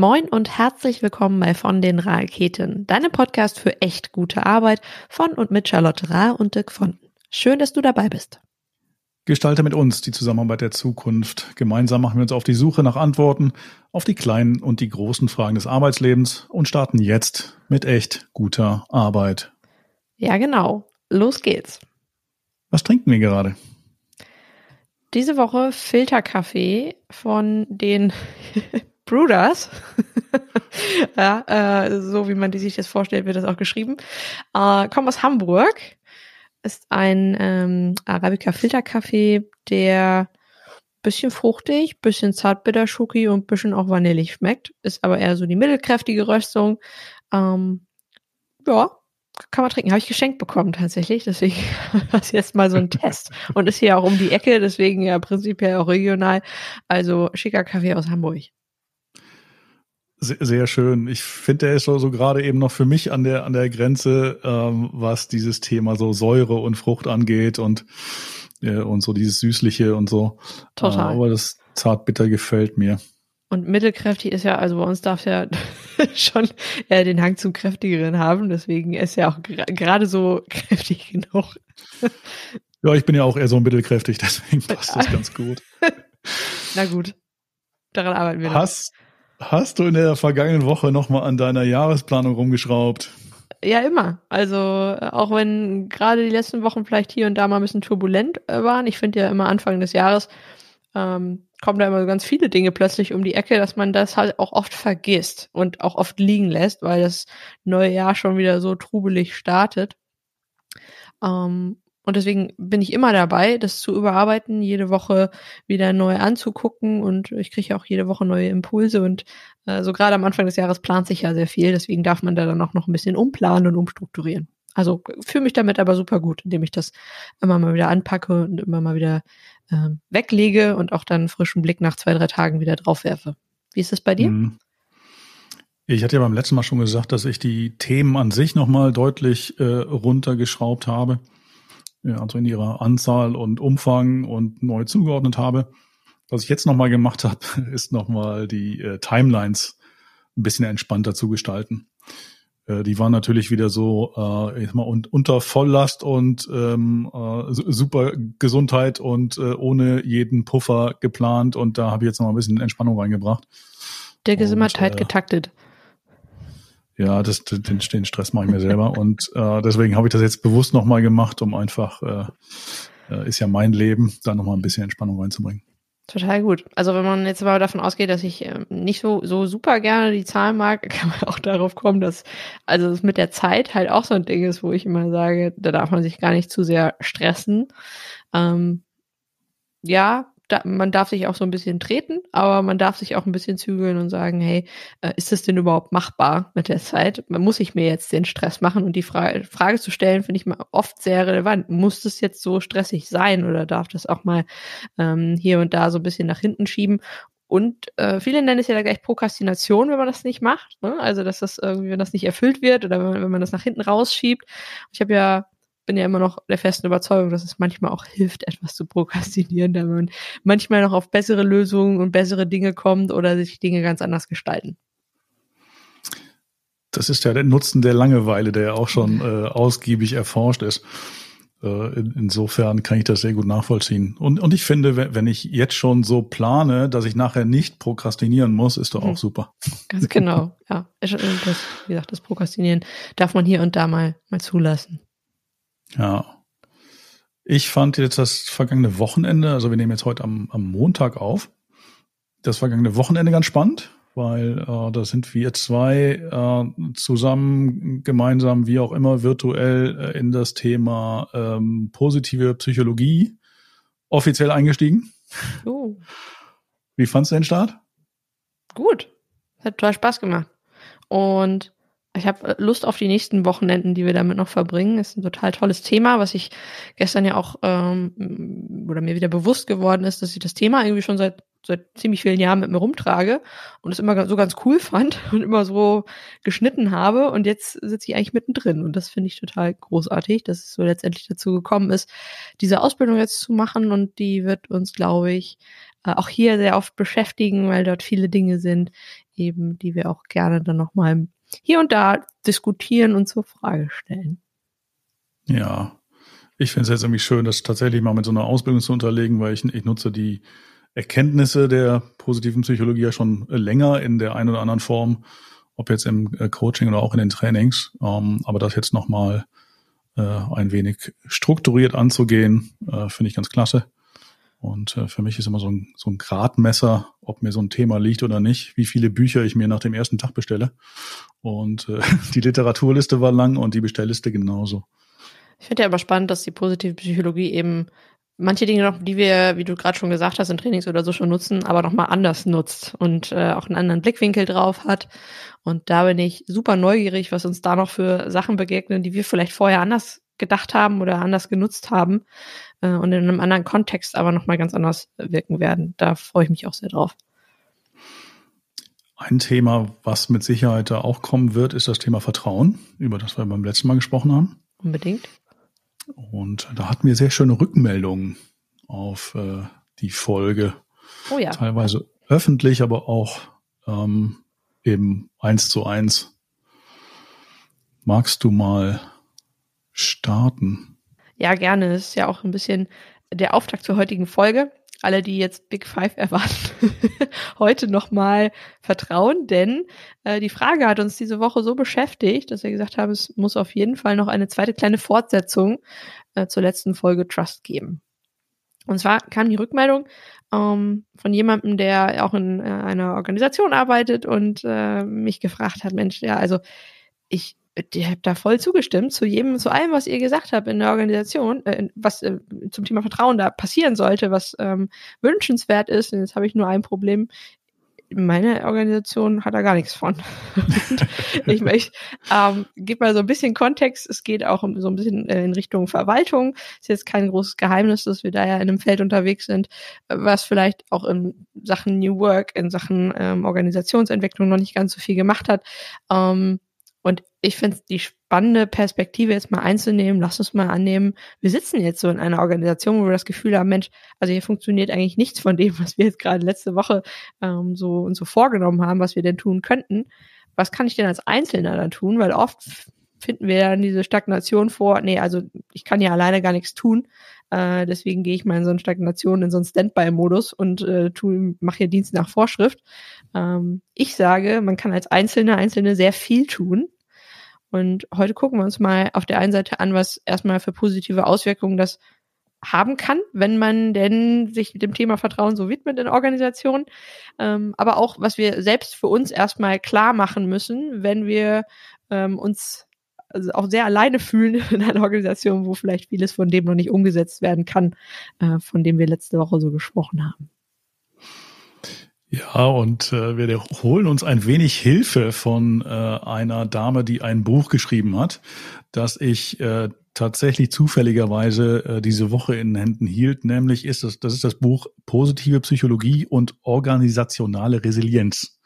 Moin und herzlich willkommen bei Von den Raketen, deinem Podcast für echt gute Arbeit von und mit Charlotte Rahr und Dirk von. Schön, dass du dabei bist. Gestalte mit uns die Zusammenarbeit der Zukunft. Gemeinsam machen wir uns auf die Suche nach Antworten auf die kleinen und die großen Fragen des Arbeitslebens und starten jetzt mit echt guter Arbeit. Ja, genau. Los geht's. Was trinken wir gerade? Diese Woche Filterkaffee von den Brewers. ja, äh, so wie man die sich das vorstellt, wird das auch geschrieben. Äh, kommt aus Hamburg. Ist ein ähm, Arabica Filterkaffee, der bisschen fruchtig, bisschen zartbitter Schoki und bisschen auch vanillig schmeckt. Ist aber eher so die mittelkräftige Röstung. Ähm, ja, kann man trinken. Habe ich geschenkt bekommen tatsächlich. Deswegen war es jetzt mal so ein Test. Und ist hier auch um die Ecke, deswegen ja prinzipiell auch regional. Also schicker Kaffee aus Hamburg. Sehr, sehr schön. Ich finde, der ist so, so gerade eben noch für mich an der an der Grenze, ähm, was dieses Thema so Säure und Frucht angeht und äh, und so dieses süßliche und so. Total. Äh, aber das zartbitter gefällt mir. Und mittelkräftig ist ja, also bei uns darf ja schon äh, den Hang zum kräftigeren haben, deswegen ist ja auch gerade so kräftig genug. ja, ich bin ja auch eher so mittelkräftig, deswegen passt das ganz gut. Na gut, daran arbeiten wir. Hast, Hast du in der vergangenen Woche nochmal an deiner Jahresplanung rumgeschraubt? Ja, immer. Also auch wenn gerade die letzten Wochen vielleicht hier und da mal ein bisschen turbulent äh, waren. Ich finde ja immer Anfang des Jahres ähm, kommen da immer so ganz viele Dinge plötzlich um die Ecke, dass man das halt auch oft vergisst und auch oft liegen lässt, weil das neue Jahr schon wieder so trubelig startet. Ähm, und deswegen bin ich immer dabei, das zu überarbeiten, jede Woche wieder neu anzugucken und ich kriege auch jede Woche neue Impulse und äh, so gerade am Anfang des Jahres plant sich ja sehr viel, deswegen darf man da dann auch noch ein bisschen umplanen und umstrukturieren. Also fühle mich damit aber super gut, indem ich das immer mal wieder anpacke und immer mal wieder äh, weglege und auch dann frischen Blick nach zwei, drei Tagen wieder drauf werfe. Wie ist das bei dir? Mhm. Ich hatte ja beim letzten Mal schon gesagt, dass ich die Themen an sich nochmal deutlich äh, runtergeschraubt habe also in ihrer Anzahl und Umfang und neu zugeordnet habe. Was ich jetzt nochmal gemacht habe, ist nochmal die äh, Timelines ein bisschen entspannter zu gestalten. Äh, die waren natürlich wieder so äh, ich mal, und, unter Volllast und ähm, äh, super Gesundheit und äh, ohne jeden Puffer geplant und da habe ich jetzt noch ein bisschen Entspannung reingebracht. Der ist immer tight äh, getaktet. Ja, das, den, den Stress mache ich mir selber. Und äh, deswegen habe ich das jetzt bewusst nochmal gemacht, um einfach, äh, äh, ist ja mein Leben, da nochmal ein bisschen Entspannung reinzubringen. Total gut. Also wenn man jetzt mal davon ausgeht, dass ich äh, nicht so, so super gerne die Zahlen mag, kann man auch darauf kommen, dass also es mit der Zeit halt auch so ein Ding ist, wo ich immer sage, da darf man sich gar nicht zu sehr stressen. Ähm, ja, da, man darf sich auch so ein bisschen treten, aber man darf sich auch ein bisschen zügeln und sagen, hey, äh, ist das denn überhaupt machbar mit der Zeit? Muss ich mir jetzt den Stress machen und die Frage, Frage zu stellen, finde ich mal oft sehr relevant. Muss das jetzt so stressig sein oder darf das auch mal ähm, hier und da so ein bisschen nach hinten schieben? Und äh, viele nennen es ja gleich Prokrastination, wenn man das nicht macht. Ne? Also, dass das irgendwie, wenn das nicht erfüllt wird oder wenn man, wenn man das nach hinten rausschiebt. Ich habe ja bin ja immer noch der festen Überzeugung, dass es manchmal auch hilft, etwas zu prokrastinieren, da man manchmal noch auf bessere Lösungen und bessere Dinge kommt oder sich Dinge ganz anders gestalten. Das ist ja der Nutzen der Langeweile, der ja auch schon äh, ausgiebig erforscht ist. Äh, insofern kann ich das sehr gut nachvollziehen. Und, und ich finde, wenn ich jetzt schon so plane, dass ich nachher nicht prokrastinieren muss, ist doch auch mhm. super. Ganz genau, ja. Das, wie gesagt, das Prokrastinieren darf man hier und da mal, mal zulassen. Ja. Ich fand jetzt das vergangene Wochenende, also wir nehmen jetzt heute am, am Montag auf, das vergangene Wochenende ganz spannend, weil äh, da sind wir zwei äh, zusammen, gemeinsam, wie auch immer, virtuell äh, in das Thema ähm, positive Psychologie offiziell eingestiegen. Oh. Wie fandst du den Start? Gut. Hat total Spaß gemacht. Und ich habe Lust auf die nächsten Wochenenden, die wir damit noch verbringen. Ist ein total tolles Thema, was ich gestern ja auch ähm, oder mir wieder bewusst geworden ist, dass ich das Thema irgendwie schon seit seit ziemlich vielen Jahren mit mir rumtrage und es immer so ganz cool fand und immer so geschnitten habe. Und jetzt sitze ich eigentlich mittendrin. Und das finde ich total großartig, dass es so letztendlich dazu gekommen ist, diese Ausbildung jetzt zu machen. Und die wird uns, glaube ich, äh, auch hier sehr oft beschäftigen, weil dort viele Dinge sind, eben, die wir auch gerne dann nochmal hier und da diskutieren und zur Frage stellen. Ja, ich finde es jetzt irgendwie schön, das tatsächlich mal mit so einer Ausbildung zu unterlegen, weil ich, ich nutze die Erkenntnisse der positiven Psychologie ja schon länger in der einen oder anderen Form, ob jetzt im äh, Coaching oder auch in den Trainings. Ähm, aber das jetzt nochmal äh, ein wenig strukturiert anzugehen, äh, finde ich ganz klasse. Und äh, für mich ist immer so ein, so ein Gradmesser, ob mir so ein Thema liegt oder nicht, wie viele Bücher ich mir nach dem ersten Tag bestelle. Und äh, die Literaturliste war lang und die Bestellliste genauso. Ich finde ja aber spannend, dass die positive Psychologie eben manche Dinge noch, die wir, wie du gerade schon gesagt hast, in Trainings oder so schon nutzen, aber nochmal anders nutzt und äh, auch einen anderen Blickwinkel drauf hat. Und da bin ich super neugierig, was uns da noch für Sachen begegnen, die wir vielleicht vorher anders gedacht haben oder anders genutzt haben äh, und in einem anderen Kontext aber nochmal ganz anders wirken werden. Da freue ich mich auch sehr drauf. Ein Thema, was mit Sicherheit da auch kommen wird, ist das Thema Vertrauen, über das wir beim letzten Mal gesprochen haben. Unbedingt. Und da hatten wir sehr schöne Rückmeldungen auf äh, die Folge. Oh ja. Teilweise öffentlich, aber auch ähm, eben eins zu eins. Magst du mal starten? Ja, gerne. Das ist ja auch ein bisschen der Auftakt zur heutigen Folge. Alle, die jetzt Big Five erwarten, heute nochmal vertrauen, denn äh, die Frage hat uns diese Woche so beschäftigt, dass wir gesagt haben, es muss auf jeden Fall noch eine zweite kleine Fortsetzung äh, zur letzten Folge Trust geben. Und zwar kam die Rückmeldung ähm, von jemandem, der auch in äh, einer Organisation arbeitet und äh, mich gefragt hat, Mensch, ja, also ich ich habe da voll zugestimmt zu jedem, zu allem, was ihr gesagt habt in der Organisation, äh, was äh, zum Thema Vertrauen da passieren sollte, was ähm, wünschenswert ist. Und jetzt habe ich nur ein Problem. Meine Organisation hat da gar nichts von. ich möchte, ähm, gebe mal so ein bisschen Kontext. Es geht auch um, so ein bisschen äh, in Richtung Verwaltung. Ist jetzt kein großes Geheimnis, dass wir da ja in einem Feld unterwegs sind, was vielleicht auch in Sachen New Work, in Sachen ähm, Organisationsentwicklung noch nicht ganz so viel gemacht hat. Ähm, und ich finde die spannende Perspektive jetzt mal einzunehmen, lass uns mal annehmen, wir sitzen jetzt so in einer Organisation, wo wir das Gefühl haben, Mensch, also hier funktioniert eigentlich nichts von dem, was wir jetzt gerade letzte Woche ähm, so und so vorgenommen haben, was wir denn tun könnten. Was kann ich denn als Einzelner dann tun? Weil oft finden wir dann diese Stagnation vor, nee, also ich kann ja alleine gar nichts tun. Äh, deswegen gehe ich mal in so eine Stagnation, in so einen Standby-Modus und äh, mache hier Dienst nach Vorschrift. Ähm, ich sage, man kann als Einzelne, Einzelne sehr viel tun. Und heute gucken wir uns mal auf der einen Seite an, was erstmal für positive Auswirkungen das haben kann, wenn man denn sich mit dem Thema Vertrauen so widmet in Organisationen, ähm, aber auch, was wir selbst für uns erstmal klar machen müssen, wenn wir ähm, uns also auch sehr alleine fühlen in einer Organisation, wo vielleicht vieles von dem noch nicht umgesetzt werden kann, äh, von dem wir letzte Woche so gesprochen haben. Ja, und äh, wir holen uns ein wenig Hilfe von äh, einer Dame, die ein Buch geschrieben hat, das ich äh, tatsächlich zufälligerweise äh, diese Woche in Händen hielt, nämlich ist das, das ist das Buch Positive Psychologie und organisationale Resilienz.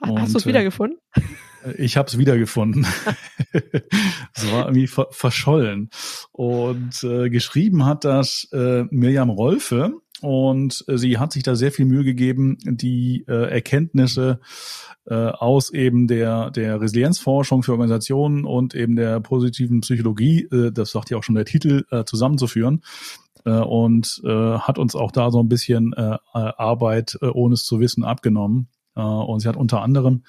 Und, Hast du es wiedergefunden? Äh, ich habe es wiedergefunden. es war irgendwie ver verschollen. Und äh, geschrieben hat das äh, Mirjam Rolfe und äh, sie hat sich da sehr viel Mühe gegeben, die äh, Erkenntnisse äh, aus eben der, der Resilienzforschung für Organisationen und eben der positiven Psychologie, äh, das sagt ja auch schon der Titel, äh, zusammenzuführen. Äh, und äh, hat uns auch da so ein bisschen äh, Arbeit, äh, ohne es zu wissen, abgenommen. Äh, und sie hat unter anderem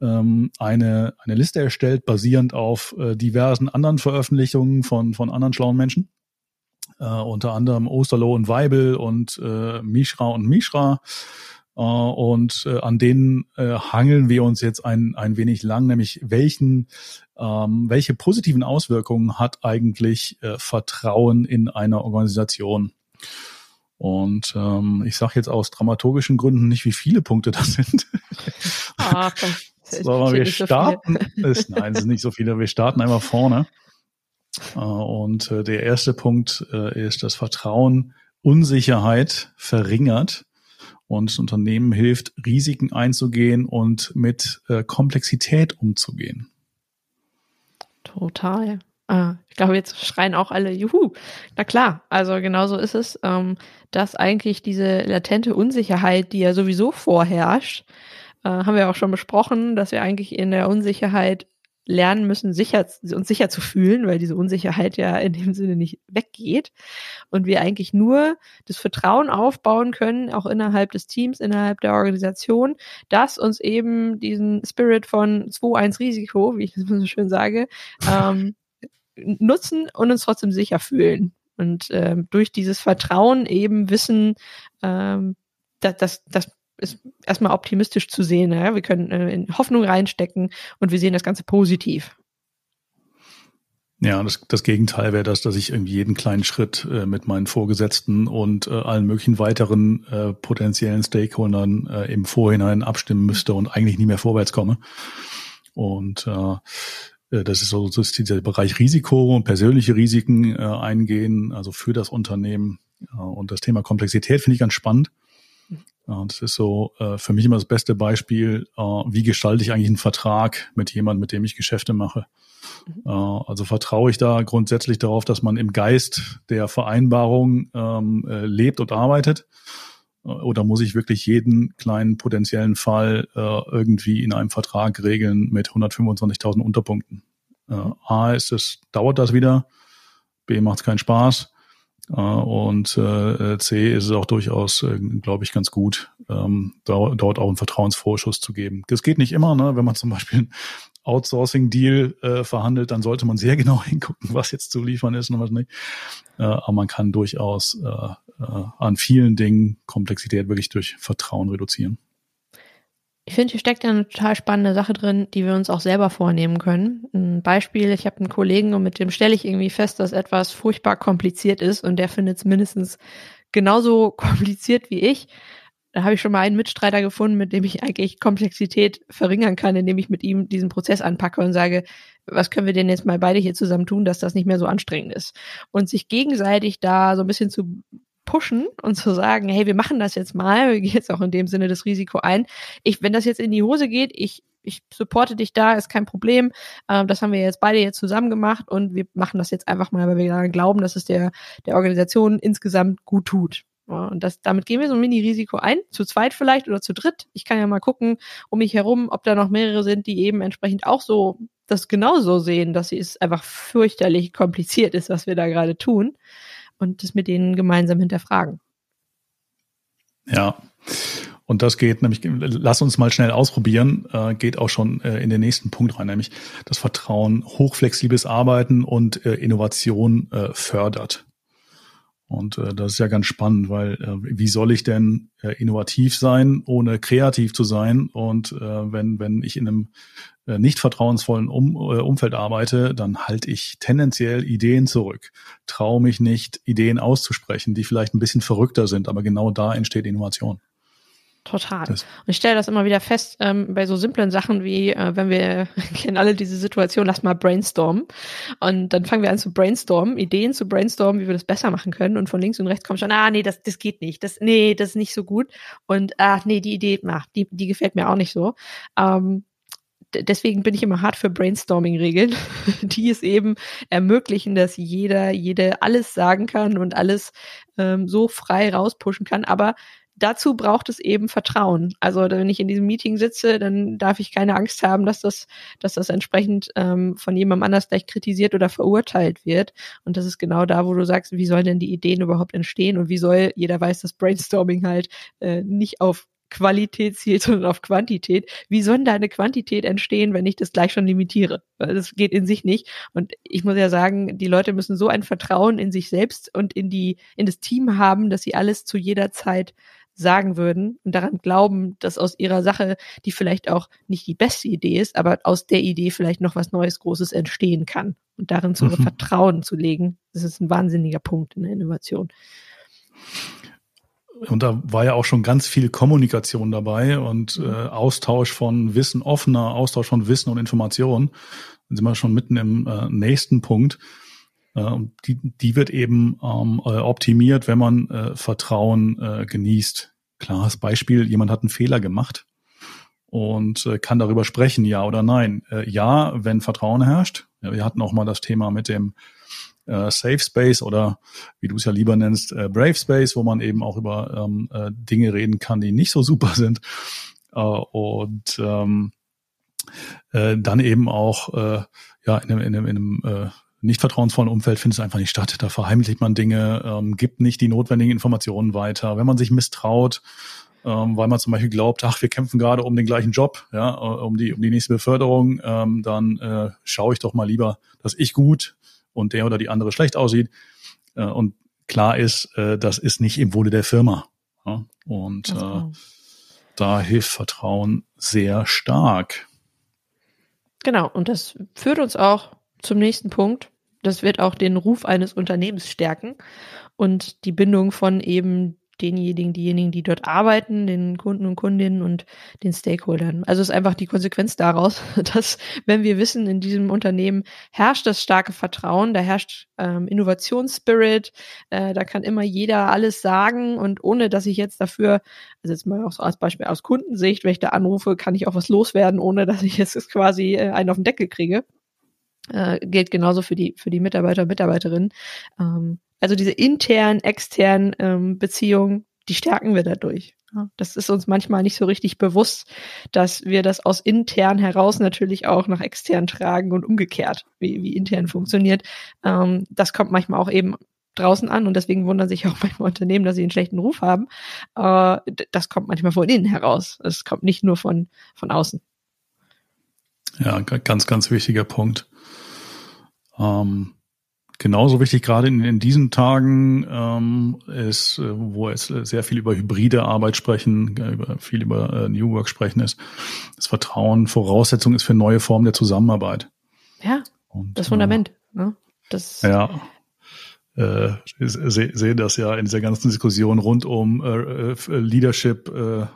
ähm, eine, eine Liste erstellt, basierend auf äh, diversen anderen Veröffentlichungen von, von anderen schlauen Menschen äh, unter anderem Osterloh und Weibel und äh, Mishra und Mishra. Uh, und äh, an denen äh, hangeln wir uns jetzt ein, ein wenig lang, nämlich welchen, ähm, welche positiven Auswirkungen hat eigentlich äh, Vertrauen in einer Organisation? Und ähm, ich sage jetzt aus dramaturgischen Gründen nicht, wie viele Punkte das sind. Ah, komm. So, wir starten, so ist, nein, es sind nicht so viele. Wir starten einmal vorne. Äh, und äh, der erste Punkt äh, ist, dass Vertrauen Unsicherheit verringert und Unternehmen hilft, Risiken einzugehen und mit Komplexität umzugehen. Total. Ich glaube, jetzt schreien auch alle, juhu. Na klar, also genauso ist es, ähm, dass eigentlich diese latente Unsicherheit, die ja sowieso vorherrscht, haben wir auch schon besprochen, dass wir eigentlich in der Unsicherheit lernen müssen, sicher, uns sicher zu fühlen, weil diese Unsicherheit ja in dem Sinne nicht weggeht. Und wir eigentlich nur das Vertrauen aufbauen können, auch innerhalb des Teams, innerhalb der Organisation, dass uns eben diesen Spirit von 2-1 Risiko, wie ich das so schön sage, ähm, nutzen und uns trotzdem sicher fühlen. Und ähm, durch dieses Vertrauen eben wissen, ähm, dass, dass, ist erstmal optimistisch zu sehen. Ja? Wir können äh, in Hoffnung reinstecken und wir sehen das Ganze positiv. Ja, das, das Gegenteil wäre das, dass ich irgendwie jeden kleinen Schritt äh, mit meinen Vorgesetzten und äh, allen möglichen weiteren äh, potenziellen Stakeholdern äh, im Vorhinein abstimmen müsste und eigentlich nie mehr vorwärts komme. Und äh, äh das ist so das ist dieser Bereich Risiko und persönliche Risiken äh, eingehen, also für das Unternehmen. Und das Thema Komplexität finde ich ganz spannend. Das ist so äh, für mich immer das beste Beispiel, äh, wie gestalte ich eigentlich einen Vertrag mit jemandem, mit dem ich Geschäfte mache. Mhm. Äh, also vertraue ich da grundsätzlich darauf, dass man im Geist der Vereinbarung ähm, äh, lebt und arbeitet. Oder muss ich wirklich jeden kleinen potenziellen Fall irgendwie in einem Vertrag regeln mit 125.000 Unterpunkten? A ist es, dauert das wieder. B macht es keinen Spaß. Äh, und äh, C ist es auch durchaus, äh, glaube ich, ganz gut, ähm, dort auch einen Vertrauensvorschuss zu geben. Das geht nicht immer, ne? wenn man zum Beispiel Outsourcing-Deal äh, verhandelt, dann sollte man sehr genau hingucken, was jetzt zu liefern ist und was nicht. Äh, aber man kann durchaus äh, äh, an vielen Dingen Komplexität wirklich durch Vertrauen reduzieren. Ich finde, hier steckt ja eine total spannende Sache drin, die wir uns auch selber vornehmen können. Ein Beispiel, ich habe einen Kollegen und mit dem stelle ich irgendwie fest, dass etwas furchtbar kompliziert ist und der findet es mindestens genauso kompliziert wie ich. Da habe ich schon mal einen Mitstreiter gefunden, mit dem ich eigentlich Komplexität verringern kann, indem ich mit ihm diesen Prozess anpacke und sage, was können wir denn jetzt mal beide hier zusammen tun, dass das nicht mehr so anstrengend ist. Und sich gegenseitig da so ein bisschen zu pushen und zu sagen, hey, wir machen das jetzt mal, wir gehen jetzt auch in dem Sinne das Risiko ein. Ich, wenn das jetzt in die Hose geht, ich, ich supporte dich da, ist kein Problem. Ähm, das haben wir jetzt beide jetzt zusammen gemacht und wir machen das jetzt einfach mal, weil wir daran glauben, dass es der, der Organisation insgesamt gut tut. Und das, damit gehen wir so ein Mini-Risiko ein, zu zweit vielleicht oder zu dritt. Ich kann ja mal gucken um mich herum, ob da noch mehrere sind, die eben entsprechend auch so das genauso sehen, dass es einfach fürchterlich kompliziert ist, was wir da gerade tun und das mit denen gemeinsam hinterfragen. Ja. Und das geht nämlich, lass uns mal schnell ausprobieren, äh, geht auch schon äh, in den nächsten Punkt rein, nämlich das Vertrauen, hochflexibles Arbeiten und äh, Innovation äh, fördert. Und äh, das ist ja ganz spannend, weil äh, wie soll ich denn innovativ sein, ohne kreativ zu sein? Und wenn, wenn ich in einem nicht vertrauensvollen um, äh, Umfeld arbeite, dann halte ich tendenziell Ideen zurück, traue mich nicht, Ideen auszusprechen, die vielleicht ein bisschen verrückter sind, aber genau da entsteht Innovation. Total. Das. Und ich stelle das immer wieder fest ähm, bei so simplen Sachen wie, äh, wenn wir kennen alle diese Situation, lass mal brainstormen. Und dann fangen wir an zu brainstormen, Ideen zu brainstormen, wie wir das besser machen können. Und von links und rechts kommt schon, ah, nee, das, das geht nicht. Das, nee, das ist nicht so gut. Und ach, nee, die Idee, ach, die, die gefällt mir auch nicht so. Ähm, deswegen bin ich immer hart für Brainstorming-Regeln, die es eben ermöglichen, dass jeder, jede alles sagen kann und alles ähm, so frei rauspushen kann. Aber dazu braucht es eben Vertrauen. Also wenn ich in diesem Meeting sitze, dann darf ich keine Angst haben, dass das, dass das entsprechend ähm, von jemandem anders gleich kritisiert oder verurteilt wird. Und das ist genau da, wo du sagst, wie sollen denn die Ideen überhaupt entstehen und wie soll, jeder weiß, dass Brainstorming halt äh, nicht auf Qualität zielt, sondern auf Quantität. Wie soll da eine Quantität entstehen, wenn ich das gleich schon limitiere? Das geht in sich nicht. Und ich muss ja sagen, die Leute müssen so ein Vertrauen in sich selbst und in die, in das Team haben, dass sie alles zu jeder Zeit sagen würden und daran glauben, dass aus ihrer Sache, die vielleicht auch nicht die beste Idee ist, aber aus der Idee vielleicht noch was Neues, Großes entstehen kann. Und darin zu mhm. Vertrauen zu legen, das ist ein wahnsinniger Punkt in der Innovation. Und da war ja auch schon ganz viel Kommunikation dabei und äh, Austausch von Wissen, offener Austausch von Wissen und Informationen. Dann sind wir schon mitten im äh, nächsten Punkt. Äh, die, die wird eben ähm, äh, optimiert, wenn man äh, Vertrauen äh, genießt. klares Beispiel, jemand hat einen Fehler gemacht und äh, kann darüber sprechen, ja oder nein. Äh, ja, wenn Vertrauen herrscht. Ja, wir hatten auch mal das Thema mit dem äh, Safe Space oder wie du es ja lieber nennst, äh, Brave Space, wo man eben auch über ähm, äh, Dinge reden kann, die nicht so super sind. Äh, und ähm, äh, dann eben auch äh, ja in einem, in einem, in einem äh, nicht vertrauensvollen Umfeld findet es einfach nicht statt. Da verheimlicht man Dinge, ähm, gibt nicht die notwendigen Informationen weiter. Wenn man sich misstraut, ähm, weil man zum Beispiel glaubt, ach, wir kämpfen gerade um den gleichen Job, ja, äh, um die, um die nächste Beförderung, ähm, dann äh, schaue ich doch mal lieber, dass ich gut und der oder die andere schlecht aussieht. Äh, und klar ist, äh, das ist nicht im Wohle der Firma. Ja? Und äh, da hilft Vertrauen sehr stark. Genau, und das führt uns auch zum nächsten Punkt. Das wird auch den Ruf eines Unternehmens stärken und die Bindung von eben denjenigen, diejenigen, die dort arbeiten, den Kunden und Kundinnen und den Stakeholdern. Also ist einfach die Konsequenz daraus, dass wenn wir wissen, in diesem Unternehmen herrscht das starke Vertrauen, da herrscht ähm, Innovationsspirit, äh, da kann immer jeder alles sagen und ohne, dass ich jetzt dafür, also jetzt mal auch so als Beispiel aus Kundensicht, wenn ich da anrufe, kann ich auch was loswerden, ohne dass ich jetzt quasi äh, einen auf den Deckel kriege. Äh, gilt genauso für die für die Mitarbeiter und Mitarbeiterinnen. Ähm, also diese internen, externen ähm, Beziehungen, die stärken wir dadurch. Das ist uns manchmal nicht so richtig bewusst, dass wir das aus intern heraus natürlich auch nach extern tragen und umgekehrt, wie, wie intern funktioniert. Ähm, das kommt manchmal auch eben draußen an und deswegen wundern sich auch manchmal Unternehmen, dass sie einen schlechten Ruf haben. Äh, das kommt manchmal von innen heraus. Es kommt nicht nur von, von außen. Ja, ganz, ganz wichtiger Punkt. Ähm, Genauso wichtig gerade in, in diesen Tagen ähm, ist, äh, wo es sehr viel über hybride Arbeit sprechen, über, viel über äh, New Work sprechen ist, das Vertrauen Voraussetzung ist für neue Formen der Zusammenarbeit. Ja, Und, das Fundament. Äh, ne? das ja, äh, sehe seh das ja in dieser ganzen Diskussion rund um äh, äh Leadership, äh,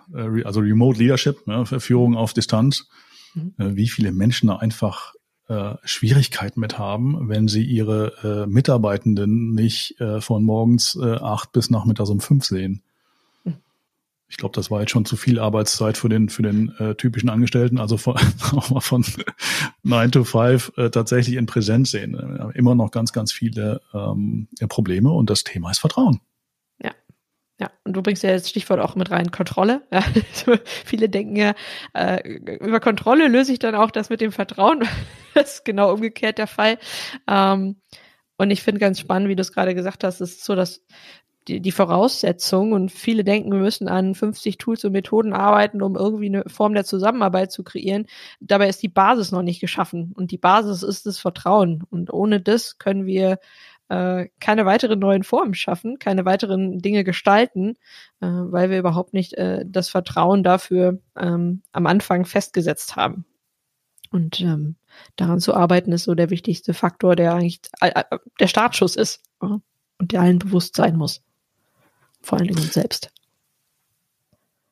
also Remote Leadership, ne, Führung auf Distanz, mhm. äh, wie viele Menschen da einfach äh, Schwierigkeiten mit haben, wenn sie ihre äh, Mitarbeitenden nicht äh, von morgens äh, acht bis nachmittags um fünf sehen. Hm. Ich glaube, das war jetzt schon zu viel Arbeitszeit für den für den äh, typischen Angestellten, also von, von 9 to 5 äh, tatsächlich in Präsenz sehen. Immer noch ganz, ganz viele ähm, Probleme und das Thema ist Vertrauen. Ja, und du bringst ja jetzt Stichwort auch mit rein, Kontrolle. Ja, viele denken ja, äh, über Kontrolle löse ich dann auch das mit dem Vertrauen. das ist genau umgekehrt der Fall. Ähm, und ich finde ganz spannend, wie du es gerade gesagt hast, es ist so, dass die, die Voraussetzung und viele denken, wir müssen an 50 Tools und Methoden arbeiten, um irgendwie eine Form der Zusammenarbeit zu kreieren. Dabei ist die Basis noch nicht geschaffen und die Basis ist das Vertrauen. Und ohne das können wir äh, keine weiteren neuen Formen schaffen, keine weiteren Dinge gestalten, äh, weil wir überhaupt nicht äh, das Vertrauen dafür ähm, am Anfang festgesetzt haben. Und ähm, daran zu arbeiten ist so der wichtigste Faktor, der eigentlich äh, äh der Startschuss ist und der allen bewusst sein muss. Vor allen Dingen uns selbst.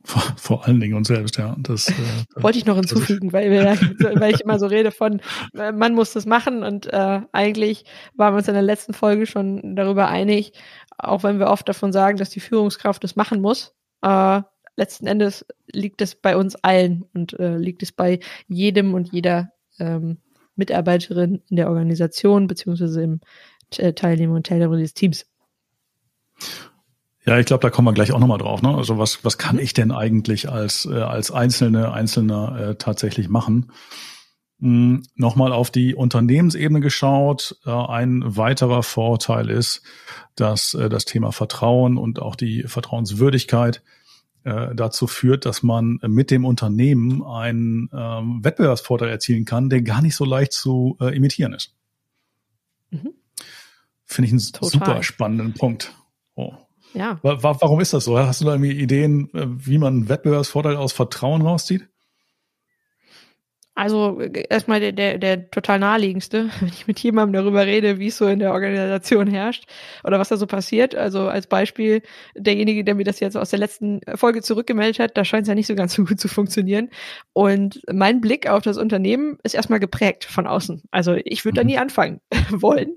Vor, vor allen Dingen uns selbst, ja. Das, äh, Wollte ich noch hinzufügen, weil, wir, weil ich immer so rede von, äh, man muss das machen und äh, eigentlich waren wir uns in der letzten Folge schon darüber einig, auch wenn wir oft davon sagen, dass die Führungskraft das machen muss. Äh, letzten Endes liegt es bei uns allen und äh, liegt es bei jedem und jeder ähm, Mitarbeiterin in der Organisation beziehungsweise im Teilnehmer und Teilnehmer des Teams. Ja, ich glaube, da kommen wir gleich auch nochmal drauf. Ne? Also was, was kann ich denn eigentlich als, äh, als Einzelne, Einzelner äh, tatsächlich machen? Hm, nochmal auf die Unternehmensebene geschaut. Äh, ein weiterer Vorteil ist, dass äh, das Thema Vertrauen und auch die Vertrauenswürdigkeit äh, dazu führt, dass man mit dem Unternehmen einen ähm, Wettbewerbsvorteil erzielen kann, der gar nicht so leicht zu äh, imitieren ist. Mhm. Finde ich einen Total. super spannenden Punkt. Oh. Ja. Warum ist das so? Hast du da irgendwie Ideen, äh, wie man einen Wettbewerbsvorteil aus Vertrauen rauszieht? Also äh, erstmal der, der, der total naheliegendste, wenn ich mit jemandem darüber rede, wie es so in der Organisation herrscht oder was da so passiert. Also als Beispiel, derjenige, der mir das jetzt aus der letzten Folge zurückgemeldet hat, da scheint es ja nicht so ganz so gut zu funktionieren. Und mein Blick auf das Unternehmen ist erstmal geprägt von außen. Also ich würde da mhm. nie anfangen wollen.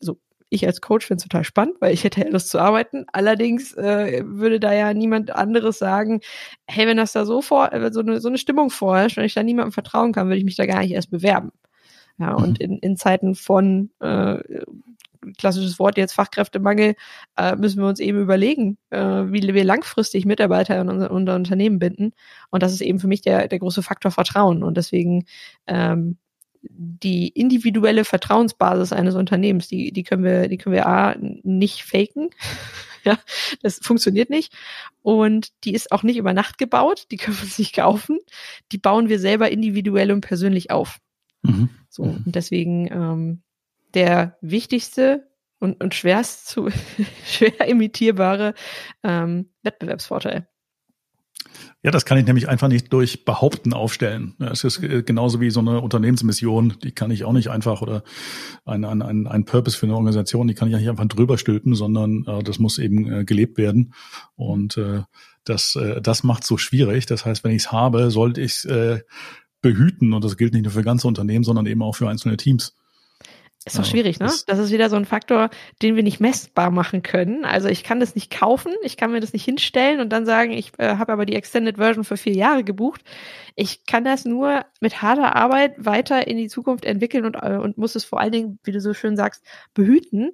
Also ich als Coach finde es total spannend, weil ich hätte ja Lust zu arbeiten. Allerdings äh, würde da ja niemand anderes sagen, hey, wenn das da so vor, äh, so eine, so eine Stimmung vorherrscht, wenn ich da niemandem vertrauen kann, würde ich mich da gar nicht erst bewerben. Ja, und mhm. in, in Zeiten von äh, klassisches Wort jetzt Fachkräftemangel, äh, müssen wir uns eben überlegen, äh, wie wir langfristig Mitarbeiter in unser, unser, Unternehmen binden. Und das ist eben für mich der, der große Faktor Vertrauen. Und deswegen ähm, die individuelle Vertrauensbasis eines Unternehmens, die, die können wir, die können wir A, nicht faken. ja, das funktioniert nicht. Und die ist auch nicht über Nacht gebaut, die können wir uns nicht kaufen. Die bauen wir selber individuell und persönlich auf. Mhm. So, und deswegen ähm, der wichtigste und, und schwerst zu schwer imitierbare ähm, Wettbewerbsvorteil. Ja, das kann ich nämlich einfach nicht durch Behaupten aufstellen. Es ist äh, genauso wie so eine Unternehmensmission, die kann ich auch nicht einfach oder ein, ein, ein, ein Purpose für eine Organisation, die kann ich ja nicht einfach drüber stülpen, sondern äh, das muss eben äh, gelebt werden. Und äh, das, äh, das macht so schwierig. Das heißt, wenn ich es habe, sollte ich es äh, behüten. Und das gilt nicht nur für ganze Unternehmen, sondern eben auch für einzelne Teams. Ist doch schwierig, ne? Das ist wieder so ein Faktor, den wir nicht messbar machen können. Also ich kann das nicht kaufen, ich kann mir das nicht hinstellen und dann sagen, ich äh, habe aber die Extended Version für vier Jahre gebucht. Ich kann das nur mit harter Arbeit weiter in die Zukunft entwickeln und, äh, und muss es vor allen Dingen, wie du so schön sagst, behüten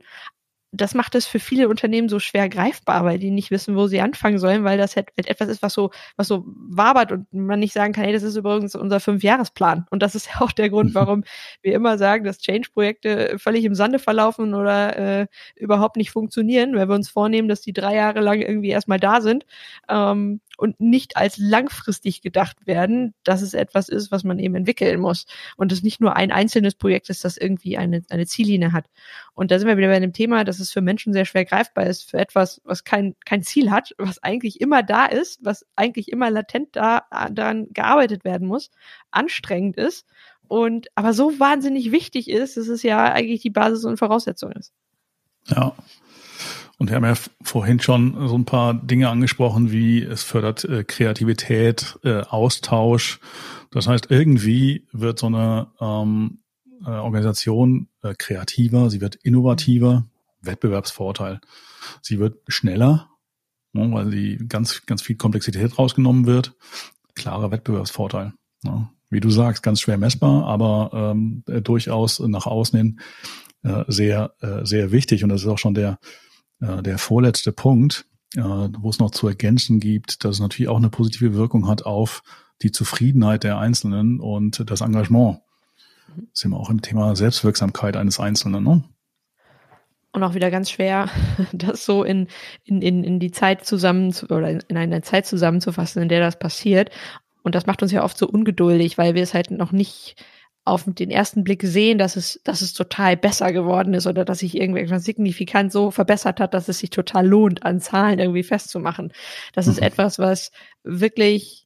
das macht es für viele Unternehmen so schwer greifbar, weil die nicht wissen, wo sie anfangen sollen, weil das halt etwas ist, was so, was so wabert und man nicht sagen kann, hey, das ist übrigens unser Fünfjahresplan. Und das ist ja auch der Grund, warum wir immer sagen, dass Change-Projekte völlig im Sande verlaufen oder äh, überhaupt nicht funktionieren, weil wir uns vornehmen, dass die drei Jahre lang irgendwie erstmal da sind. Ähm, und nicht als langfristig gedacht werden, dass es etwas ist, was man eben entwickeln muss. Und es nicht nur ein einzelnes Projekt ist, das irgendwie eine, eine Ziellinie hat. Und da sind wir wieder bei dem Thema, dass es für Menschen sehr schwer greifbar ist, für etwas, was kein, kein Ziel hat, was eigentlich immer da ist, was eigentlich immer latent da, daran gearbeitet werden muss, anstrengend ist und aber so wahnsinnig wichtig ist, dass es ja eigentlich die Basis und Voraussetzung ist. Ja, und wir haben ja vorhin schon so ein paar Dinge angesprochen, wie es fördert äh, Kreativität, äh, Austausch. Das heißt, irgendwie wird so eine ähm, äh, Organisation äh, kreativer, sie wird innovativer, Wettbewerbsvorteil. Sie wird schneller, ne, weil sie ganz, ganz viel Komplexität rausgenommen wird. Klarer Wettbewerbsvorteil. Ne. Wie du sagst, ganz schwer messbar, aber ähm, äh, durchaus nach außen hin äh, sehr, äh, sehr wichtig. Und das ist auch schon der, äh, der vorletzte Punkt, äh, wo es noch zu ergänzen gibt, dass es natürlich auch eine positive Wirkung hat auf die Zufriedenheit der Einzelnen und das Engagement. Das sind wir auch im Thema Selbstwirksamkeit eines Einzelnen. Ne? Und auch wieder ganz schwer, das so in, in, in, in die Zeit zusammen zu, oder in eine Zeit zusammenzufassen, in der das passiert. Und das macht uns ja oft so ungeduldig, weil wir es halt noch nicht auf den ersten Blick sehen, dass es, dass es total besser geworden ist oder dass sich irgendwas signifikant so verbessert hat, dass es sich total lohnt, an Zahlen irgendwie festzumachen. Das mhm. ist etwas, was wirklich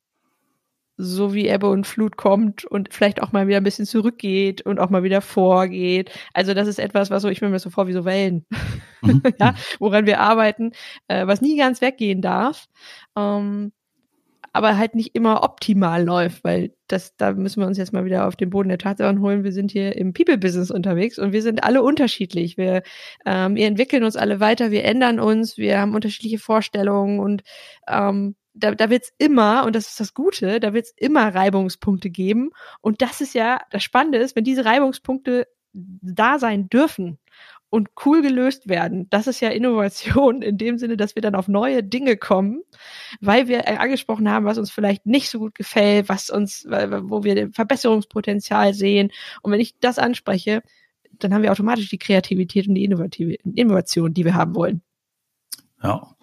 so wie Ebbe und Flut kommt und vielleicht auch mal wieder ein bisschen zurückgeht und auch mal wieder vorgeht. Also das ist etwas, was so, ich mir so vor wie so Wellen, mhm. ja, woran wir arbeiten, äh, was nie ganz weggehen darf. Ähm, aber halt nicht immer optimal läuft, weil das, da müssen wir uns jetzt mal wieder auf den Boden der Tatsachen holen. Wir sind hier im People-Business unterwegs und wir sind alle unterschiedlich. Wir, ähm, wir entwickeln uns alle weiter, wir ändern uns, wir haben unterschiedliche Vorstellungen und ähm, da, da wird es immer, und das ist das Gute, da wird es immer Reibungspunkte geben. Und das ist ja, das Spannende ist, wenn diese Reibungspunkte da sein dürfen und cool gelöst werden. Das ist ja Innovation in dem Sinne, dass wir dann auf neue Dinge kommen, weil wir angesprochen haben, was uns vielleicht nicht so gut gefällt, was uns, wo wir Verbesserungspotenzial sehen. Und wenn ich das anspreche, dann haben wir automatisch die Kreativität und die Innovative, Innovation, die wir haben wollen. Ja.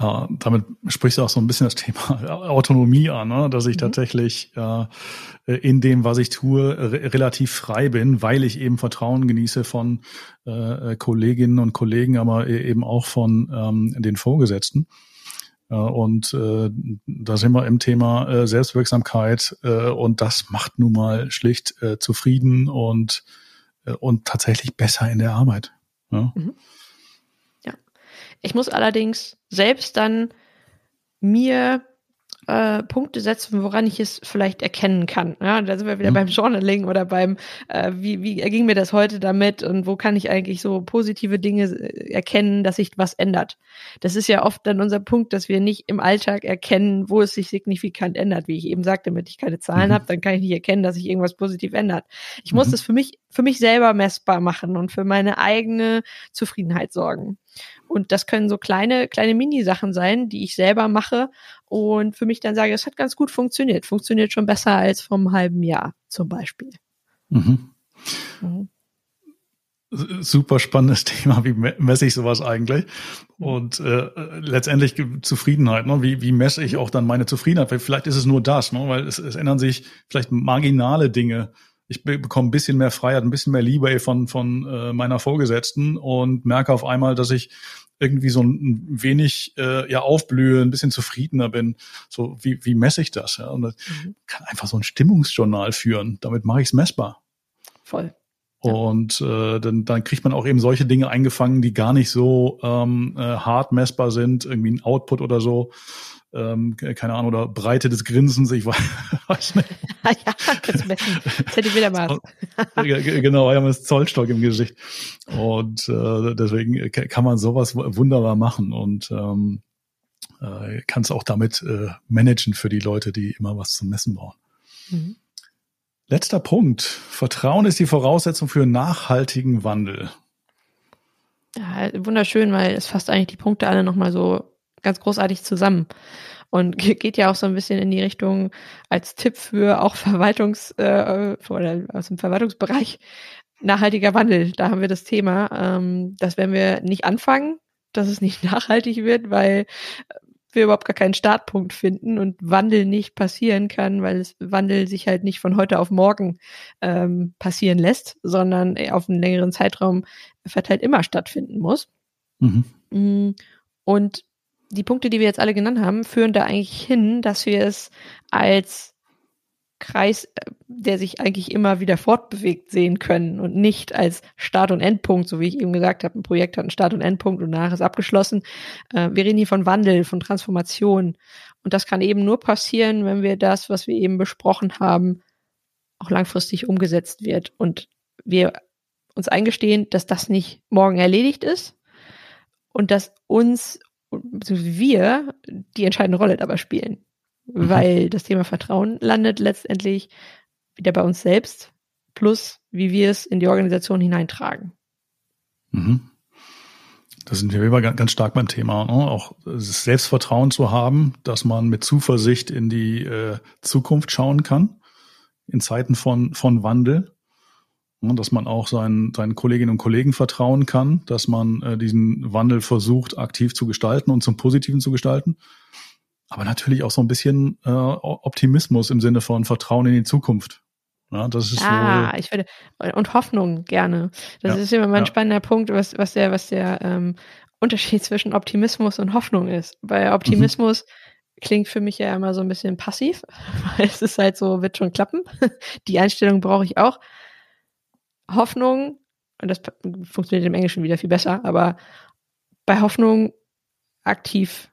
Ja, damit sprichst du auch so ein bisschen das Thema Autonomie an, ne? dass ich mhm. tatsächlich äh, in dem, was ich tue, re relativ frei bin, weil ich eben Vertrauen genieße von äh, Kolleginnen und Kollegen, aber e-, eben auch von ähm, den Vorgesetzten. Äh, und äh, da sind wir im Thema äh, Selbstwirksamkeit äh, und das macht nun mal schlicht äh, zufrieden und, äh, und tatsächlich besser in der Arbeit. Ja? Mhm. Ich muss allerdings selbst dann mir äh, Punkte setzen, woran ich es vielleicht erkennen kann. Ja, da sind wir wieder mhm. beim Journaling oder beim, äh, wie, wie erging mir das heute damit und wo kann ich eigentlich so positive Dinge äh, erkennen, dass sich was ändert. Das ist ja oft dann unser Punkt, dass wir nicht im Alltag erkennen, wo es sich signifikant ändert. Wie ich eben sagte, damit ich keine Zahlen mhm. habe, dann kann ich nicht erkennen, dass sich irgendwas positiv ändert. Ich mhm. muss das für mich, für mich selber messbar machen und für meine eigene Zufriedenheit sorgen. Und das können so kleine, kleine Mini-Sachen sein, die ich selber mache und für mich dann sage, es hat ganz gut funktioniert. Funktioniert schon besser als vom halben Jahr zum Beispiel. Mhm. Mhm. Super spannendes Thema. Wie messe ich sowas eigentlich? Und äh, letztendlich Zufriedenheit. Ne? Wie, wie messe ich auch dann meine Zufriedenheit? Vielleicht ist es nur das, ne? weil es, es ändern sich vielleicht marginale Dinge ich bekomme ein bisschen mehr Freiheit, ein bisschen mehr Liebe von, von äh, meiner Vorgesetzten und merke auf einmal, dass ich irgendwie so ein wenig äh, ja aufblühe, ein bisschen zufriedener bin. So wie, wie messe ich das? Ja? Und das mhm. kann einfach so ein Stimmungsjournal führen. Damit mache ich es messbar. Voll. Und äh, dann, dann kriegt man auch eben solche Dinge eingefangen, die gar nicht so ähm, äh, hart messbar sind, irgendwie ein Output oder so, ähm, keine Ahnung, oder Breite des Grinsens, ich weiß nicht. ja, das messen. Zentimetermaß. genau, wir haben das Zollstock im Gesicht. Und äh, deswegen kann man sowas wunderbar machen und ähm, äh, kann es auch damit äh, managen für die Leute, die immer was zum Messen brauchen. Mhm. Letzter Punkt. Vertrauen ist die Voraussetzung für nachhaltigen Wandel. Ja, wunderschön, weil es fasst eigentlich die Punkte alle nochmal so großartig zusammen. Und geht ja auch so ein bisschen in die Richtung als Tipp für auch Verwaltungs, äh, oder aus dem Verwaltungsbereich nachhaltiger Wandel. Da haben wir das Thema, ähm, dass wenn wir nicht anfangen, dass es nicht nachhaltig wird, weil wir überhaupt gar keinen Startpunkt finden und Wandel nicht passieren kann, weil es Wandel sich halt nicht von heute auf morgen ähm, passieren lässt, sondern auf einen längeren Zeitraum verteilt immer stattfinden muss. Mhm. Mm, und die Punkte, die wir jetzt alle genannt haben, führen da eigentlich hin, dass wir es als Kreis, äh, der sich eigentlich immer wieder fortbewegt sehen können und nicht als Start- und Endpunkt, so wie ich eben gesagt habe, ein Projekt hat einen Start- und Endpunkt und danach ist abgeschlossen. Äh, wir reden hier von Wandel, von Transformation. Und das kann eben nur passieren, wenn wir das, was wir eben besprochen haben, auch langfristig umgesetzt wird und wir uns eingestehen, dass das nicht morgen erledigt ist und dass uns wir die entscheidende Rolle dabei spielen. Mhm. Weil das Thema Vertrauen landet letztendlich wieder bei uns selbst, plus wie wir es in die Organisation hineintragen. Mhm. Da sind wir immer ganz stark beim Thema, ne? auch das Selbstvertrauen zu haben, dass man mit Zuversicht in die äh, Zukunft schauen kann, in Zeiten von, von Wandel dass man auch seinen, seinen Kolleginnen und Kollegen vertrauen kann, dass man äh, diesen Wandel versucht, aktiv zu gestalten und zum Positiven zu gestalten. Aber natürlich auch so ein bisschen äh, Optimismus im Sinne von Vertrauen in die Zukunft. Ja, das ist ah, so, ich würde und Hoffnung gerne. Das ja, ist immer mal ein ja. spannender Punkt, was was der was der ähm, Unterschied zwischen Optimismus und Hoffnung ist. Bei Optimismus mhm. klingt für mich ja immer so ein bisschen passiv, weil es ist halt so, wird schon klappen. Die Einstellung brauche ich auch. Hoffnung, und das funktioniert im Englischen wieder viel besser, aber bei Hoffnung aktiv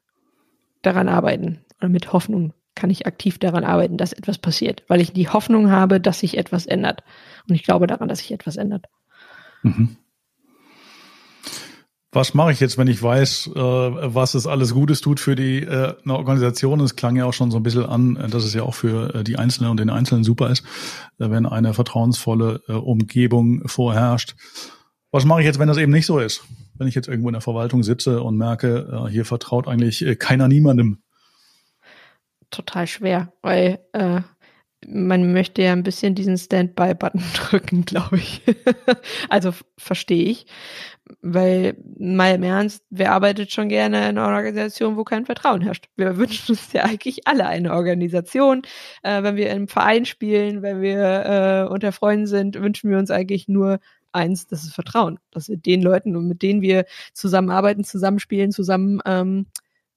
daran arbeiten. Oder mit Hoffnung kann ich aktiv daran arbeiten, dass etwas passiert, weil ich die Hoffnung habe, dass sich etwas ändert. Und ich glaube daran, dass sich etwas ändert. Mhm was mache ich jetzt, wenn ich weiß, äh, was es alles Gutes tut für die äh, Organisation? Es klang ja auch schon so ein bisschen an, äh, dass es ja auch für die Einzelnen und den Einzelnen super ist, wenn eine vertrauensvolle Umgebung vorherrscht. Was mache ich jetzt, wenn das eben nicht so ist? Wenn ich jetzt irgendwo in der Verwaltung sitze und merke, hier vertraut eigentlich keiner niemandem. Total schwer, weil äh, man möchte ja ein bisschen diesen Standby-Button drücken, glaube ich. also verstehe ich. Weil, mal im Ernst, wer arbeitet schon gerne in einer Organisation, wo kein Vertrauen herrscht? Wir wünschen uns ja eigentlich alle eine Organisation. Äh, wenn wir im Verein spielen, wenn wir äh, unter Freunden sind, wünschen wir uns eigentlich nur eins, das ist Vertrauen. Dass wir den Leuten, mit denen wir zusammenarbeiten, zusammenspielen, zusammen ähm,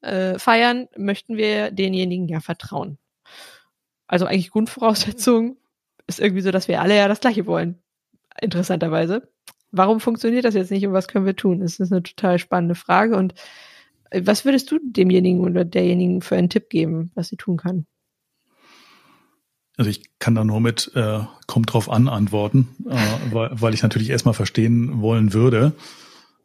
äh, feiern, möchten wir denjenigen ja vertrauen. Also eigentlich Grundvoraussetzung ist irgendwie so, dass wir alle ja das Gleiche wollen. Interessanterweise. Warum funktioniert das jetzt nicht und was können wir tun? Das ist eine total spannende Frage und Was würdest du demjenigen oder derjenigen für einen Tipp geben, was sie tun kann? Also ich kann da nur mit äh, kommt drauf an antworten, äh, weil, weil ich natürlich erstmal verstehen wollen würde,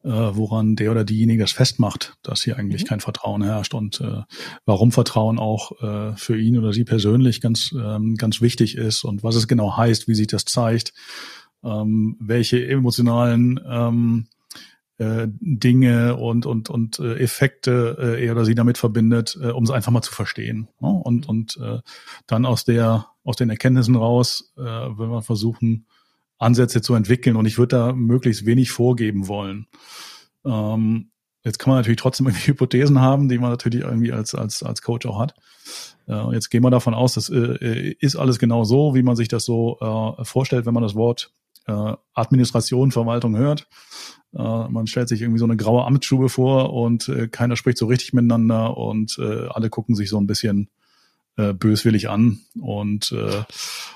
äh, woran der oder diejenige das festmacht, dass hier eigentlich mhm. kein Vertrauen herrscht und äh, warum Vertrauen auch äh, für ihn oder sie persönlich ganz, ähm, ganz wichtig ist und was es genau heißt, wie sich das zeigt, ähm, welche emotionalen ähm, äh, Dinge und und und äh, Effekte äh, er oder sie damit verbindet, äh, um es einfach mal zu verstehen. Ne? Und und äh, dann aus der aus den Erkenntnissen raus, äh, wenn wir versuchen Ansätze zu entwickeln. Und ich würde da möglichst wenig vorgeben wollen. Ähm, jetzt kann man natürlich trotzdem irgendwie Hypothesen haben, die man natürlich irgendwie als als als Coach auch hat. Äh, jetzt gehen wir davon aus, das äh, ist alles genau so, wie man sich das so äh, vorstellt, wenn man das Wort äh, Administration, Verwaltung hört. Äh, man stellt sich irgendwie so eine graue Amtsstube vor und äh, keiner spricht so richtig miteinander und äh, alle gucken sich so ein bisschen äh, böswillig an und äh,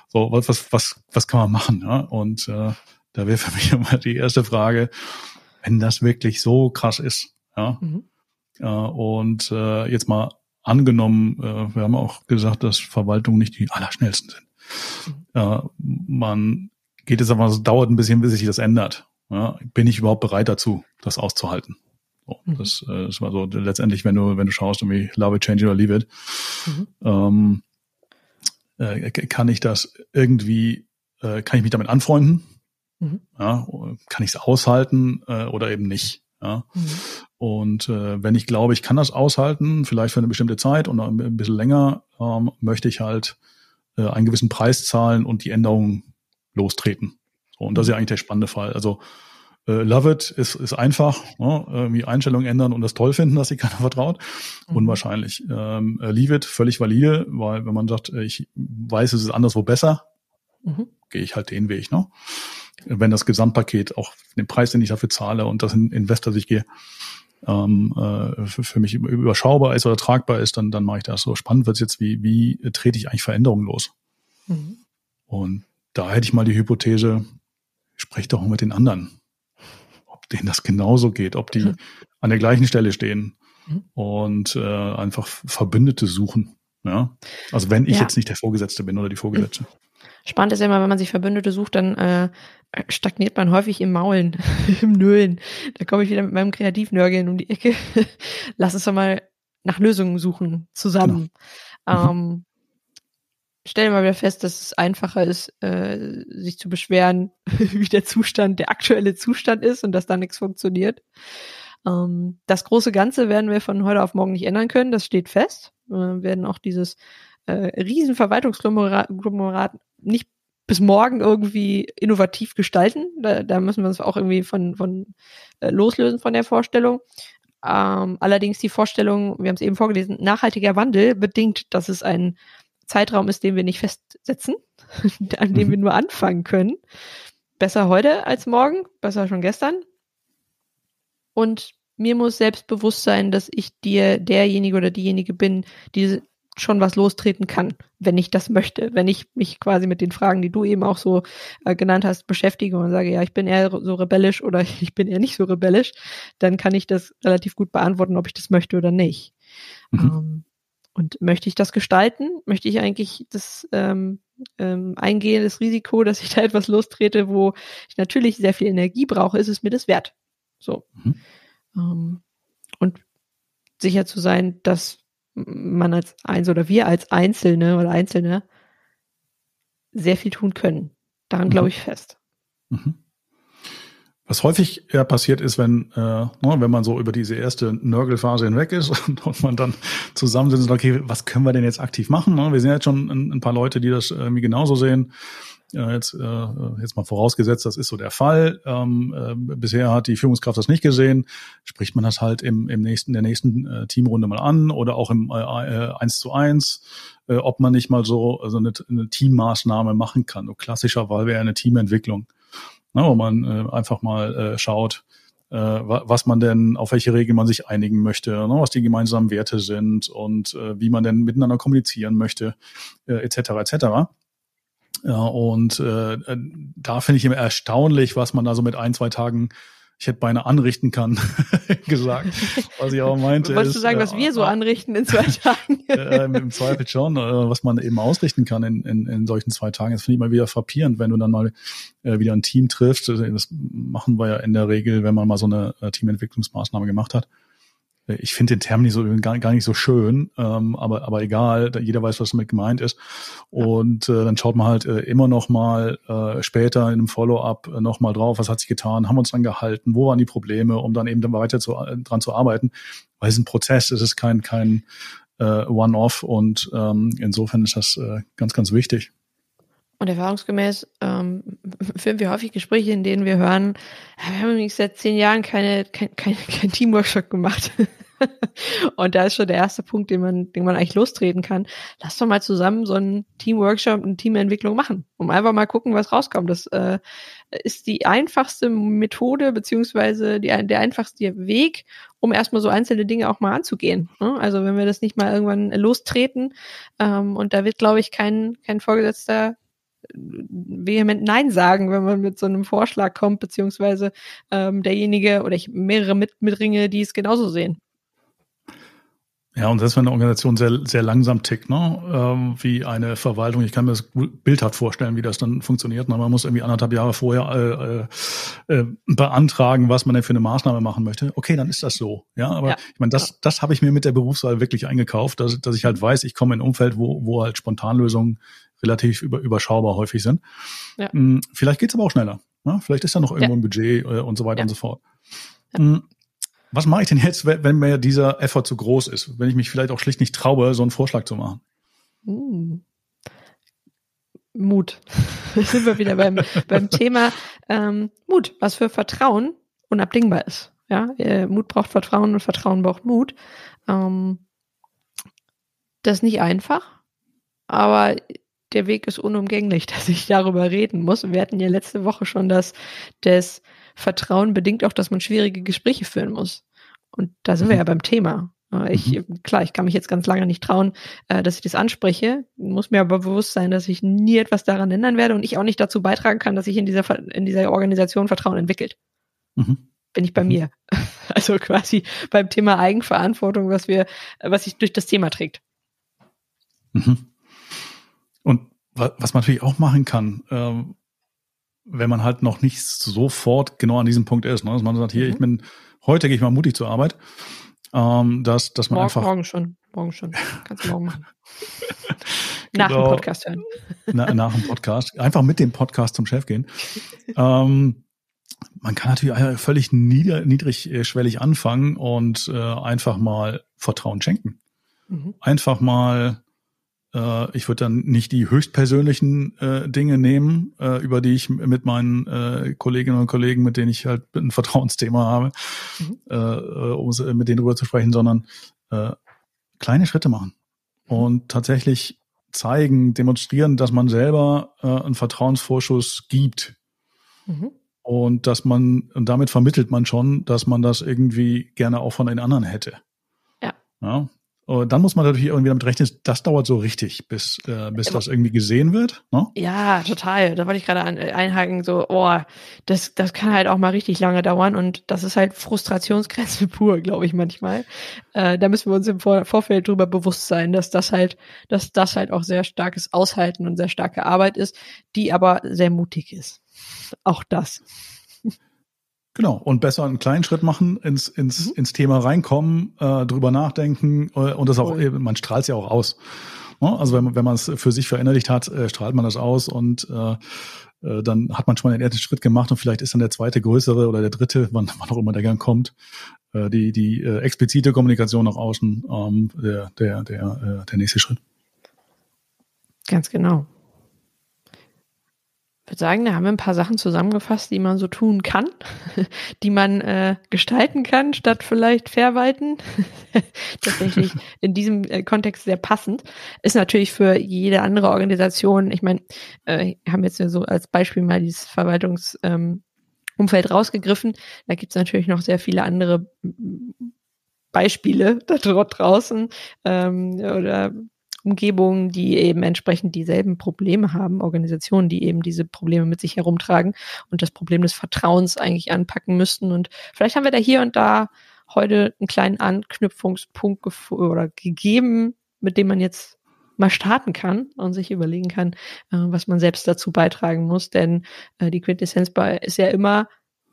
so was was was was kann man machen ja? und äh, da wäre für mich immer die erste Frage wenn das wirklich so krass ist ja mhm. äh, und äh, jetzt mal angenommen äh, wir haben auch gesagt dass Verwaltungen nicht die allerschnellsten sind mhm. äh, man geht es aber, es dauert ein bisschen, bis sich das ändert. Ja, bin ich überhaupt bereit dazu, das auszuhalten? Mhm. Das äh, ist mal so letztendlich, wenn du, wenn du schaust, irgendwie love it, change it or leave it, mhm. ähm, äh, kann ich das irgendwie, äh, kann ich mich damit anfreunden? Mhm. Ja, kann ich es aushalten äh, oder eben nicht? Ja. Mhm. Und äh, wenn ich glaube, ich kann das aushalten, vielleicht für eine bestimmte Zeit und ein bisschen länger, ähm, möchte ich halt äh, einen gewissen Preis zahlen und die Änderung lostreten. So, und das ist ja eigentlich der spannende Fall. Also äh, Love It ist, ist einfach, ne? irgendwie Einstellungen ändern und das toll finden, dass sich keiner vertraut. Mhm. Unwahrscheinlich. Ähm, äh, Leave It, völlig valide, weil wenn man sagt, äh, ich weiß, es ist anderswo besser, mhm. gehe ich halt den Weg. Ne? Wenn das Gesamtpaket auch den Preis, den ich dafür zahle und das in Investor sich gehe, ähm, äh, für, für mich überschaubar ist oder tragbar ist, dann, dann mache ich das so. Spannend wird es jetzt, wie, wie trete ich eigentlich Veränderungen los? Mhm. Und da hätte ich mal die Hypothese, sprecht doch mit den anderen, denen das genauso geht, ob die mhm. an der gleichen Stelle stehen mhm. und äh, einfach Verbündete suchen. Ja? Also wenn ich ja. jetzt nicht der Vorgesetzte bin oder die Vorgesetzte. Spannend ist ja immer, wenn man sich Verbündete sucht, dann äh, stagniert man häufig im Maulen, im Nölen. Da komme ich wieder mit meinem Kreativnörgeln um die Ecke. Lass uns doch mal nach Lösungen suchen, zusammen. Genau. Mhm. Stellen wir wieder fest, dass es einfacher ist, äh, sich zu beschweren, wie der Zustand, der aktuelle Zustand ist und dass da nichts funktioniert. Ähm, das große Ganze werden wir von heute auf morgen nicht ändern können, das steht fest. Wir werden auch dieses äh, riesen nicht bis morgen irgendwie innovativ gestalten. Da, da müssen wir uns auch irgendwie von, von äh, loslösen von der Vorstellung. Ähm, allerdings die Vorstellung, wir haben es eben vorgelesen, nachhaltiger Wandel bedingt, dass es ein Zeitraum ist, den wir nicht festsetzen, an dem mhm. wir nur anfangen können. Besser heute als morgen, besser schon gestern. Und mir muss selbstbewusst sein, dass ich dir derjenige oder diejenige bin, die schon was lostreten kann, wenn ich das möchte. Wenn ich mich quasi mit den Fragen, die du eben auch so äh, genannt hast, beschäftige und sage, ja, ich bin eher so rebellisch oder ich bin eher nicht so rebellisch, dann kann ich das relativ gut beantworten, ob ich das möchte oder nicht. Mhm. Ähm, und möchte ich das gestalten? Möchte ich eigentlich das ähm, ähm, eingehen, das Risiko, dass ich da etwas lostrete, wo ich natürlich sehr viel Energie brauche, ist es mir das wert? So. Mhm. Ähm, und sicher zu sein, dass man als eins oder wir als Einzelne oder Einzelne sehr viel tun können. Daran mhm. glaube ich fest. Mhm. Was häufig ja passiert ist, wenn, äh, ne, wenn man so über diese erste Nörgelphase hinweg ist und, und man dann zusammensitzt und sagt, okay, was können wir denn jetzt aktiv machen? Ne? Wir sind jetzt schon ein, ein, paar Leute, die das irgendwie genauso sehen. Äh, jetzt, äh, jetzt mal vorausgesetzt, das ist so der Fall. Ähm, äh, bisher hat die Führungskraft das nicht gesehen. Spricht man das halt im, im nächsten, der nächsten äh, Teamrunde mal an oder auch im äh, äh, eins zu eins, äh, ob man nicht mal so, so eine, eine Teammaßnahme machen kann. So klassischer Fall wäre eine Teamentwicklung ne, wo man äh, einfach mal äh, schaut, äh, was man denn, auf welche Regeln man sich einigen möchte, ne, was die gemeinsamen Werte sind und äh, wie man denn miteinander kommunizieren möchte, äh, etc. etc. Ja, und äh, da finde ich immer erstaunlich, was man da so mit ein, zwei Tagen ich hätte beinahe anrichten kann, gesagt. Was ich auch meinte. Wolltest du sagen, äh, was wir so anrichten in zwei Tagen? äh, Im Zweifel schon, äh, was man eben ausrichten kann in, in, in solchen zwei Tagen. Das finde ich mal wieder frappierend, wenn du dann mal äh, wieder ein Team triffst. Das machen wir ja in der Regel, wenn man mal so eine äh, Teamentwicklungsmaßnahme gemacht hat ich finde den Term nicht so, gar, gar nicht so schön, ähm, aber, aber egal, jeder weiß, was damit gemeint ist. Und äh, dann schaut man halt äh, immer noch mal äh, später in einem Follow-up äh, noch mal drauf, was hat sich getan, haben wir uns dann gehalten, wo waren die Probleme, um dann eben dann weiter zu, äh, dran zu arbeiten. Weil es ist ein Prozess, es ist kein, kein äh, One-Off und ähm, insofern ist das äh, ganz, ganz wichtig. Und erfahrungsgemäß ähm, führen wir häufig Gespräche, in denen wir hören, wir haben übrigens seit zehn Jahren keine, kein, kein, kein Teamworkshop gemacht. und da ist schon der erste Punkt, den man, den man eigentlich lostreten kann. Lass doch mal zusammen so einen Teamworkshop, eine Teamentwicklung machen, um einfach mal gucken, was rauskommt. Das äh, ist die einfachste Methode, beziehungsweise die, der einfachste Weg, um erstmal so einzelne Dinge auch mal anzugehen. Ne? Also wenn wir das nicht mal irgendwann lostreten, ähm, und da wird, glaube ich, kein, kein Vorgesetzter vehement Nein sagen, wenn man mit so einem Vorschlag kommt, beziehungsweise ähm, derjenige oder ich mehrere mit, mitringe, die es genauso sehen. Ja, und das wenn eine Organisation sehr, sehr langsam tickt, ne? Ähm, wie eine Verwaltung. Ich kann mir das bildhaft vorstellen, wie das dann funktioniert. Man muss irgendwie anderthalb Jahre vorher äh, äh, beantragen, was man denn für eine Maßnahme machen möchte. Okay, dann ist das so. Ja, aber ja. ich meine, das, das habe ich mir mit der Berufswahl wirklich eingekauft, dass, dass ich halt weiß, ich komme in ein Umfeld, wo, wo halt Spontanlösungen relativ über, überschaubar häufig sind. Ja. Hm, vielleicht geht's aber auch schneller. Ne? Vielleicht ist da noch irgendwo ja. ein Budget äh, und so weiter ja. und so fort. Hm, was mache ich denn jetzt, wenn mir dieser Effort zu groß ist? Wenn ich mich vielleicht auch schlicht nicht traue, so einen Vorschlag zu machen? Uh. Mut. Da sind wir wieder beim, beim Thema ähm, Mut, was für Vertrauen unabdingbar ist. Ja, äh, Mut braucht Vertrauen und Vertrauen braucht Mut. Ähm, das ist nicht einfach, aber der Weg ist unumgänglich, dass ich darüber reden muss. Wir hatten ja letzte Woche schon das, das Vertrauen bedingt auch, dass man schwierige Gespräche führen muss. Und da sind mhm. wir ja beim Thema. Äh, ich, mhm. klar, ich kann mich jetzt ganz lange nicht trauen, äh, dass ich das anspreche, muss mir aber bewusst sein, dass ich nie etwas daran ändern werde und ich auch nicht dazu beitragen kann, dass sich in dieser, in dieser Organisation Vertrauen entwickelt. Mhm. Bin ich bei mhm. mir. Also quasi beim Thema Eigenverantwortung, was wir, was sich durch das Thema trägt. Mhm. Und was man natürlich auch machen kann, ähm, wenn man halt noch nicht sofort genau an diesem Punkt ist, ne? dass man sagt, hier, mhm. ich bin, heute gehe ich mal mutig zur Arbeit, ähm, dass, dass man morgen, einfach. Morgen schon, morgen schon. Kannst du morgen machen. nach genau, dem Podcast hören. na, nach dem Podcast. Einfach mit dem Podcast zum Chef gehen. ähm, man kann natürlich völlig nieder, niedrigschwellig anfangen und äh, einfach mal Vertrauen schenken. Mhm. Einfach mal äh, ich würde dann nicht die höchstpersönlichen äh, Dinge nehmen, äh, über die ich mit meinen äh, Kolleginnen und Kollegen, mit denen ich halt ein Vertrauensthema habe, mhm. äh, äh um mit denen drüber zu sprechen, sondern äh, kleine Schritte machen mhm. und tatsächlich zeigen, demonstrieren, dass man selber äh, einen Vertrauensvorschuss gibt. Mhm. Und dass man, und damit vermittelt man schon, dass man das irgendwie gerne auch von den anderen hätte. Ja. ja und dann muss man natürlich irgendwie damit rechnen, das dauert so richtig, bis, äh, bis das irgendwie gesehen wird. Ne? Ja, total. Da wollte ich gerade ein, einhaken, so, oh, das, das kann halt auch mal richtig lange dauern und das ist halt Frustrationsgrenze pur, glaube ich manchmal. Äh, da müssen wir uns im Vor Vorfeld drüber bewusst sein, dass das halt, dass das halt auch sehr starkes Aushalten und sehr starke Arbeit ist, die aber sehr mutig ist. Auch das. Genau, und besser einen kleinen Schritt machen, ins, ins, mhm. ins Thema reinkommen, äh, drüber nachdenken äh, und das auch, man strahlt es ja auch aus. Ne? Also wenn, wenn man es für sich verinnerlicht hat, äh, strahlt man das aus und äh, äh, dann hat man schon mal den ersten Schritt gemacht und vielleicht ist dann der zweite größere oder der dritte, wann, wann auch immer der Gang kommt, äh, die, die äh, explizite Kommunikation nach außen ähm, der, der, der, äh, der nächste Schritt. Ganz genau würde sagen, da haben wir ein paar Sachen zusammengefasst, die man so tun kann, die man äh, gestalten kann, statt vielleicht verwalten. Tatsächlich in diesem äh, Kontext sehr passend. Ist natürlich für jede andere Organisation, ich meine, äh, haben jetzt so als Beispiel mal dieses Verwaltungsumfeld ähm, rausgegriffen. Da gibt es natürlich noch sehr viele andere Beispiele da draußen ähm, oder Umgebungen, die eben entsprechend dieselben Probleme haben, Organisationen, die eben diese Probleme mit sich herumtragen und das Problem des Vertrauens eigentlich anpacken müssten. Und vielleicht haben wir da hier und da heute einen kleinen Anknüpfungspunkt oder gegeben, mit dem man jetzt mal starten kann und sich überlegen kann, äh, was man selbst dazu beitragen muss. Denn äh, die Quintessenz bei ist ja immer,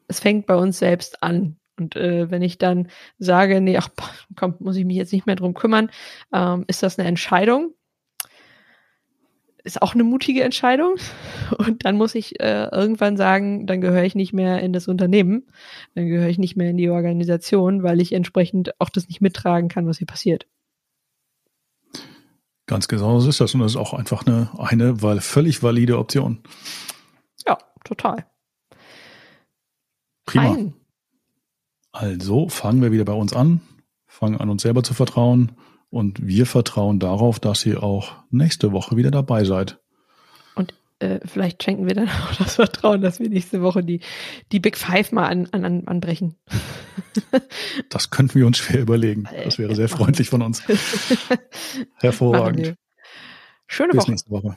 es fängt bei uns selbst an. Und äh, wenn ich dann sage, nee, ach komm, muss ich mich jetzt nicht mehr drum kümmern, ähm, ist das eine Entscheidung. Ist auch eine mutige Entscheidung. Und dann muss ich äh, irgendwann sagen, dann gehöre ich nicht mehr in das Unternehmen, dann gehöre ich nicht mehr in die Organisation, weil ich entsprechend auch das nicht mittragen kann, was hier passiert. Ganz genau so ist das. Und das ist auch einfach eine, eine weil völlig valide Option. Ja, total. Prima. Fein. Also fangen wir wieder bei uns an, fangen an, uns selber zu vertrauen und wir vertrauen darauf, dass ihr auch nächste Woche wieder dabei seid. Und äh, vielleicht schenken wir dann auch das Vertrauen, dass wir nächste Woche die, die Big Five mal an, an, anbrechen. das könnten wir uns schwer überlegen. Das wäre sehr freundlich von uns. Hervorragend. Schöne Bis Woche. nächste Woche.